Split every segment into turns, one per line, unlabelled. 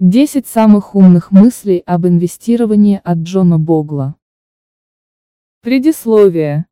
10 самых умных мыслей об инвестировании от Джона Богла. Предисловие.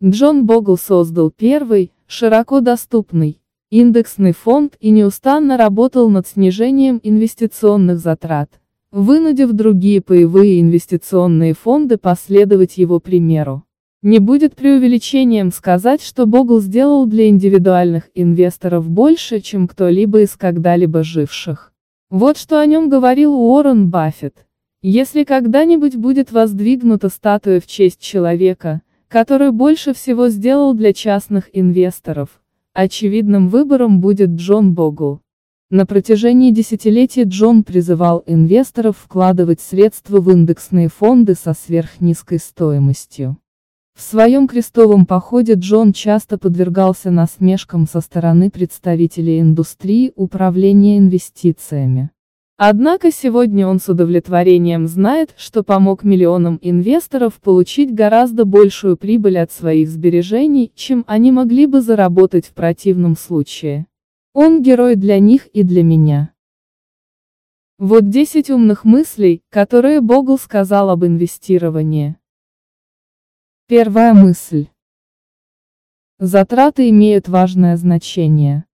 Джон Богл создал первый, широко доступный, индексный фонд и неустанно работал над снижением инвестиционных затрат, вынудив другие паевые инвестиционные фонды последовать его примеру. Не будет преувеличением сказать, что Богл сделал для индивидуальных инвесторов больше, чем кто-либо из когда-либо живших. Вот что о нем говорил Уоррен Баффет. Если когда-нибудь будет воздвигнута статуя в честь человека, который больше всего сделал для частных инвесторов, очевидным выбором будет Джон Богл. На протяжении десятилетий Джон призывал инвесторов вкладывать средства в индексные фонды со сверхнизкой стоимостью. В своем крестовом походе Джон часто подвергался насмешкам со стороны представителей индустрии управления инвестициями. Однако сегодня он с удовлетворением знает, что помог миллионам инвесторов получить гораздо большую прибыль от своих сбережений, чем они могли бы заработать в противном случае. Он герой для них и для меня. Вот 10 умных мыслей, которые Богл сказал об инвестировании. Первая мысль. Затраты имеют важное значение.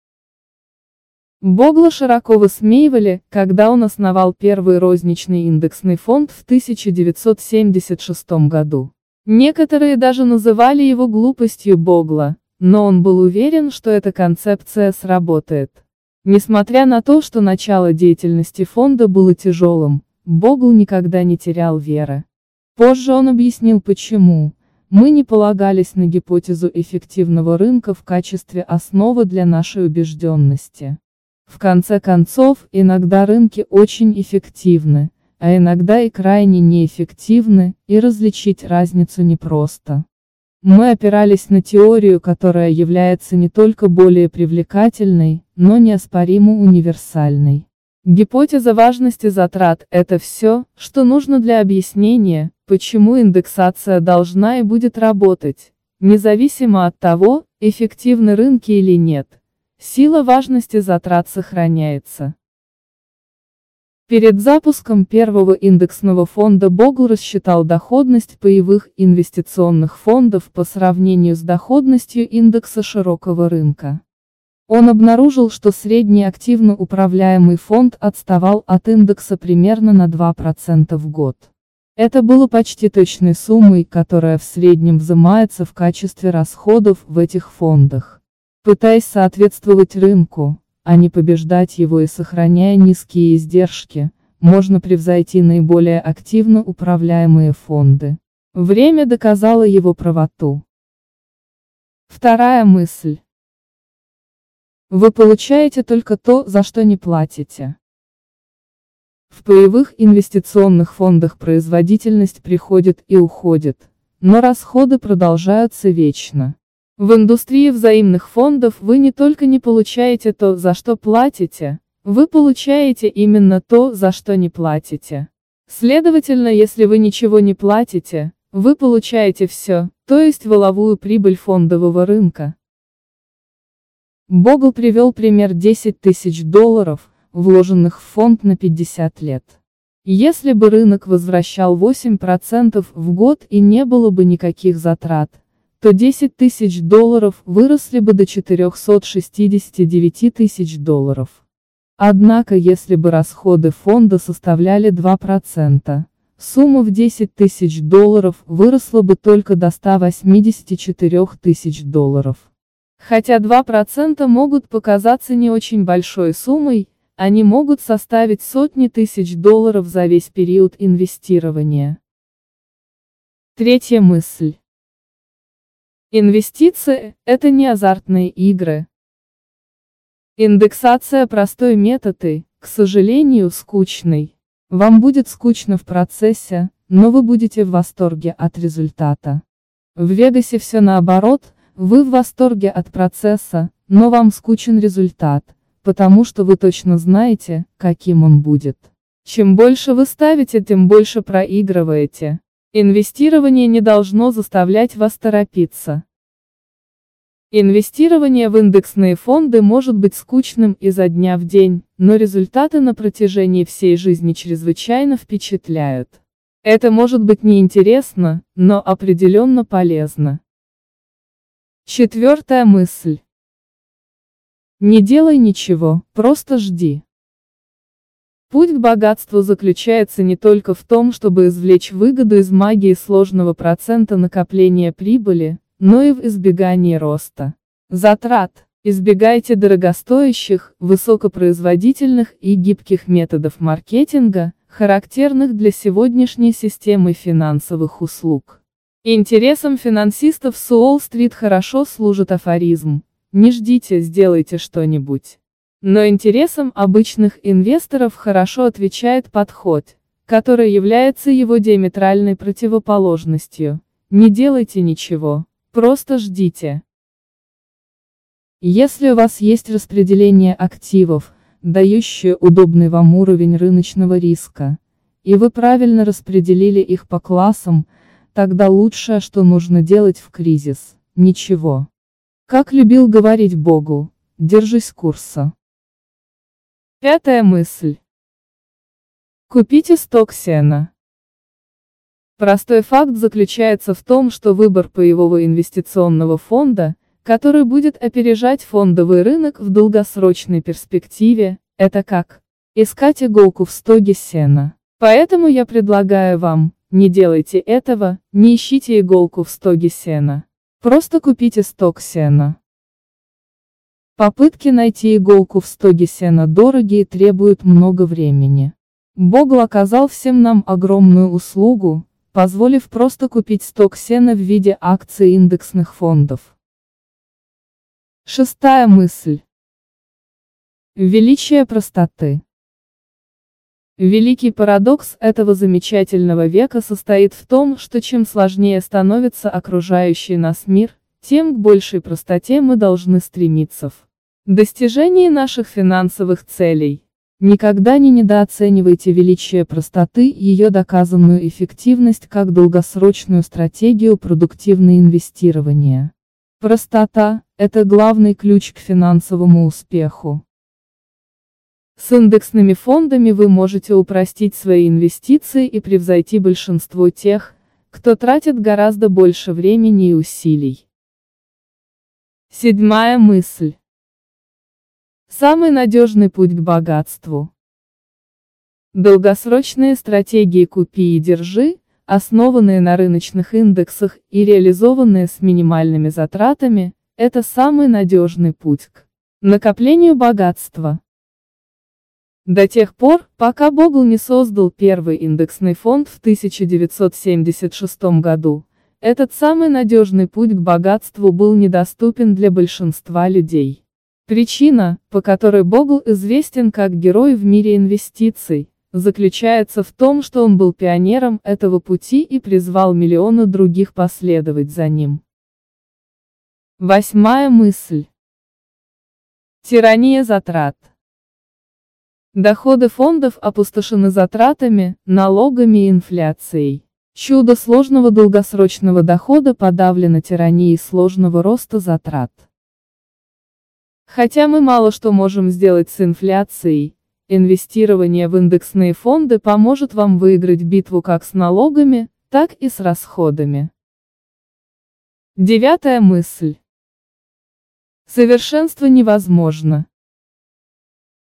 Богла широко высмеивали, когда он основал первый розничный индексный фонд в 1976 году. Некоторые даже называли его глупостью Богла, но он был уверен, что эта концепция сработает. Несмотря на то, что начало деятельности фонда было тяжелым, Богл никогда не терял веры. Позже он объяснил почему. Мы не полагались на гипотезу эффективного рынка в качестве основы для нашей убежденности. В конце концов, иногда рынки очень эффективны, а иногда и крайне неэффективны, и различить разницу непросто. Мы опирались на теорию, которая является не только более привлекательной, но неоспоримо универсальной. Гипотеза важности затрат – это все, что нужно для объяснения, почему индексация должна и будет работать, независимо от того, эффективны рынки или нет. Сила важности затрат сохраняется. Перед запуском первого индексного фонда Богл рассчитал доходность паевых инвестиционных фондов по сравнению с доходностью индекса широкого рынка. Он обнаружил, что средний активно управляемый фонд отставал от индекса примерно на 2% в год. Это было почти точной суммой, которая в среднем взимается в качестве расходов в этих фондах. Пытаясь соответствовать рынку, а не побеждать его и сохраняя низкие издержки, можно превзойти наиболее активно управляемые фонды. Время доказало его правоту. Вторая мысль. Вы получаете только то, за что не платите. В паевых инвестиционных фондах производительность приходит и уходит, но расходы продолжаются вечно. В индустрии взаимных фондов вы не только не получаете то, за что платите, вы получаете именно то, за что не платите. Следовательно, если вы ничего не платите, вы получаете все, то есть воловую прибыль фондового рынка. Богл привел пример 10 тысяч долларов, вложенных в фонд на 50 лет. Если бы рынок возвращал 8% в год и не было бы никаких затрат, то 10 тысяч долларов выросли бы до 469 тысяч долларов. Однако если бы расходы фонда составляли 2%, сумма в 10 тысяч долларов выросла бы только до 184 тысяч долларов. Хотя 2% могут показаться не очень большой суммой, они могут составить сотни тысяч долларов за весь период инвестирования. Третья мысль. Инвестиции – это не азартные игры. Индексация – простой метод и, к сожалению, скучный. Вам будет скучно в процессе, но вы будете в восторге от результата. В Вегасе все наоборот – вы в восторге от процесса, но вам скучен результат, потому что вы точно знаете, каким он будет. Чем больше вы ставите, тем больше проигрываете. Инвестирование не должно заставлять вас торопиться. Инвестирование в индексные фонды может быть скучным изо дня в день, но результаты на протяжении всей жизни чрезвычайно впечатляют. Это может быть неинтересно, но определенно полезно. Четвертая мысль. Не делай ничего, просто жди. Путь к богатству заключается не только в том, чтобы извлечь выгоду из магии сложного процента накопления прибыли, но и в избегании роста затрат. Избегайте дорогостоящих, высокопроизводительных и гибких методов маркетинга, характерных для сегодняшней системы финансовых услуг. Интересам финансистов с Уолл-стрит хорошо служит афоризм «Не ждите, сделайте что-нибудь». Но интересам обычных инвесторов хорошо отвечает подход, который является его диаметральной противоположностью. Не делайте ничего, просто ждите. Если у вас есть распределение активов, дающее удобный вам уровень рыночного риска, и вы правильно распределили их по классам, тогда лучшее, что нужно делать в кризис, ничего. Как любил говорить Богу, держись курса. Пятая мысль. Купите сток сена. Простой факт заключается в том, что выбор паевого инвестиционного фонда, который будет опережать фондовый рынок в долгосрочной перспективе, это как искать иголку в стоге сена. Поэтому я предлагаю вам, не делайте этого, не ищите иголку в стоге сена. Просто купите сток сена. Попытки найти иголку в стоге сена дорогие и требуют много времени. Богл оказал всем нам огромную услугу, позволив просто купить сток сена в виде акций индексных фондов. Шестая мысль. Величие простоты. Великий парадокс этого замечательного века состоит в том, что чем сложнее становится окружающий нас мир, тем к большей простоте мы должны стремиться в достижении наших финансовых целей. Никогда не недооценивайте величие простоты и ее доказанную эффективность как долгосрочную стратегию продуктивного инвестирования. Простота – это главный ключ к финансовому успеху. С индексными фондами вы можете упростить свои инвестиции и превзойти большинство тех, кто тратит гораздо больше времени и усилий. Седьмая мысль. Самый надежный путь к богатству. Долгосрочные стратегии «купи и держи» основанные на рыночных индексах и реализованные с минимальными затратами, это самый надежный путь к накоплению богатства. До тех пор, пока Богл не создал первый индексный фонд в 1976 году, этот самый надежный путь к богатству был недоступен для большинства людей. Причина, по которой Богл известен как герой в мире инвестиций, заключается в том, что он был пионером этого пути и призвал миллионы других последовать за ним. Восьмая мысль. Тирания затрат. Доходы фондов опустошены затратами, налогами и инфляцией. Чудо сложного долгосрочного дохода подавлено тиранией сложного роста затрат. Хотя мы мало что можем сделать с инфляцией, Инвестирование в индексные фонды поможет вам выиграть битву как с налогами, так и с расходами. Девятая мысль. Совершенство невозможно.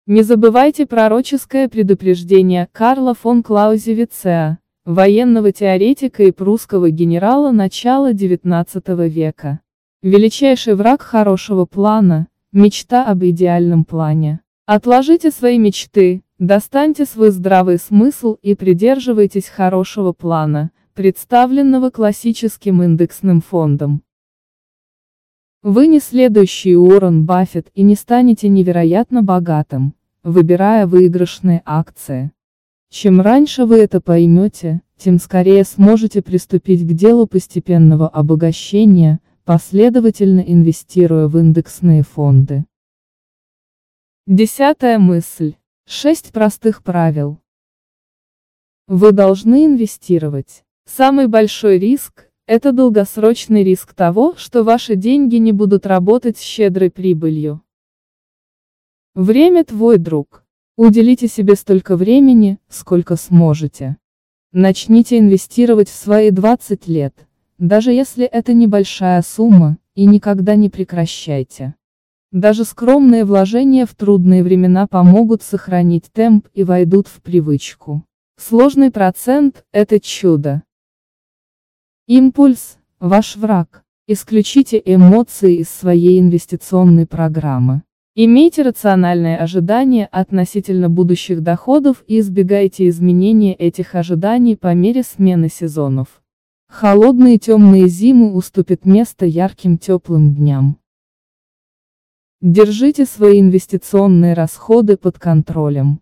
Не забывайте пророческое предупреждение Карла фон Клаузевица, военного теоретика и прусского генерала начала XIX века. Величайший враг хорошего плана – мечта об идеальном плане. Отложите свои мечты, достаньте свой здравый смысл и придерживайтесь хорошего плана, представленного классическим индексным фондом. Вы не следующий Уоррен Баффет и не станете невероятно богатым, выбирая выигрышные акции. Чем раньше вы это поймете, тем скорее сможете приступить к делу постепенного обогащения, последовательно инвестируя в индексные фонды. Десятая мысль. Шесть простых правил. Вы должны инвестировать. Самый большой риск – Это долгосрочный риск того, что ваши деньги не будут работать с щедрой прибылью. Время твой друг. Уделите себе столько времени, сколько сможете. Начните инвестировать в свои 20 лет, даже если это небольшая сумма, и никогда не прекращайте. Даже скромные вложения в трудные времена помогут сохранить темп и войдут в привычку. Сложный процент – это чудо. Импульс – ваш враг. Исключите эмоции из своей инвестиционной программы. Имейте рациональные ожидания относительно будущих доходов и избегайте изменения этих ожиданий по мере смены сезонов. Холодные темные зимы уступят место ярким теплым дням. Держите свои инвестиционные расходы под контролем.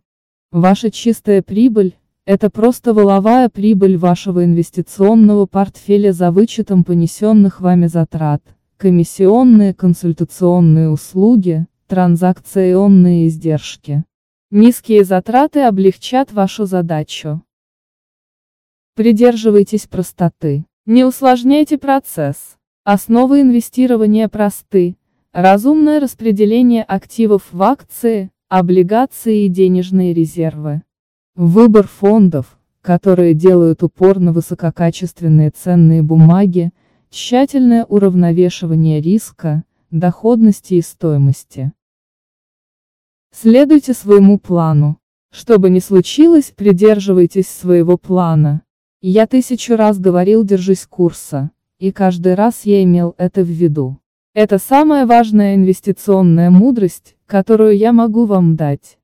Ваша чистая прибыль – это просто воловая прибыль вашего инвестиционного портфеля за вычетом понесенных вами затрат, комиссионные консультационные услуги, транзакционные издержки. Низкие затраты облегчат вашу задачу. Придерживайтесь простоты. Не усложняйте процесс. Основы инвестирования просты. Разумное распределение активов в акции, облигации и денежные резервы. Выбор фондов, которые делают упор на высококачественные ценные бумаги, тщательное уравновешивание риска, доходности и стоимости. Следуйте своему плану. Что бы ни случилось, придерживайтесь своего плана. Я тысячу раз говорил «держись курса», и каждый раз я имел это в виду. Это самая важная инвестиционная мудрость, которую я могу вам дать.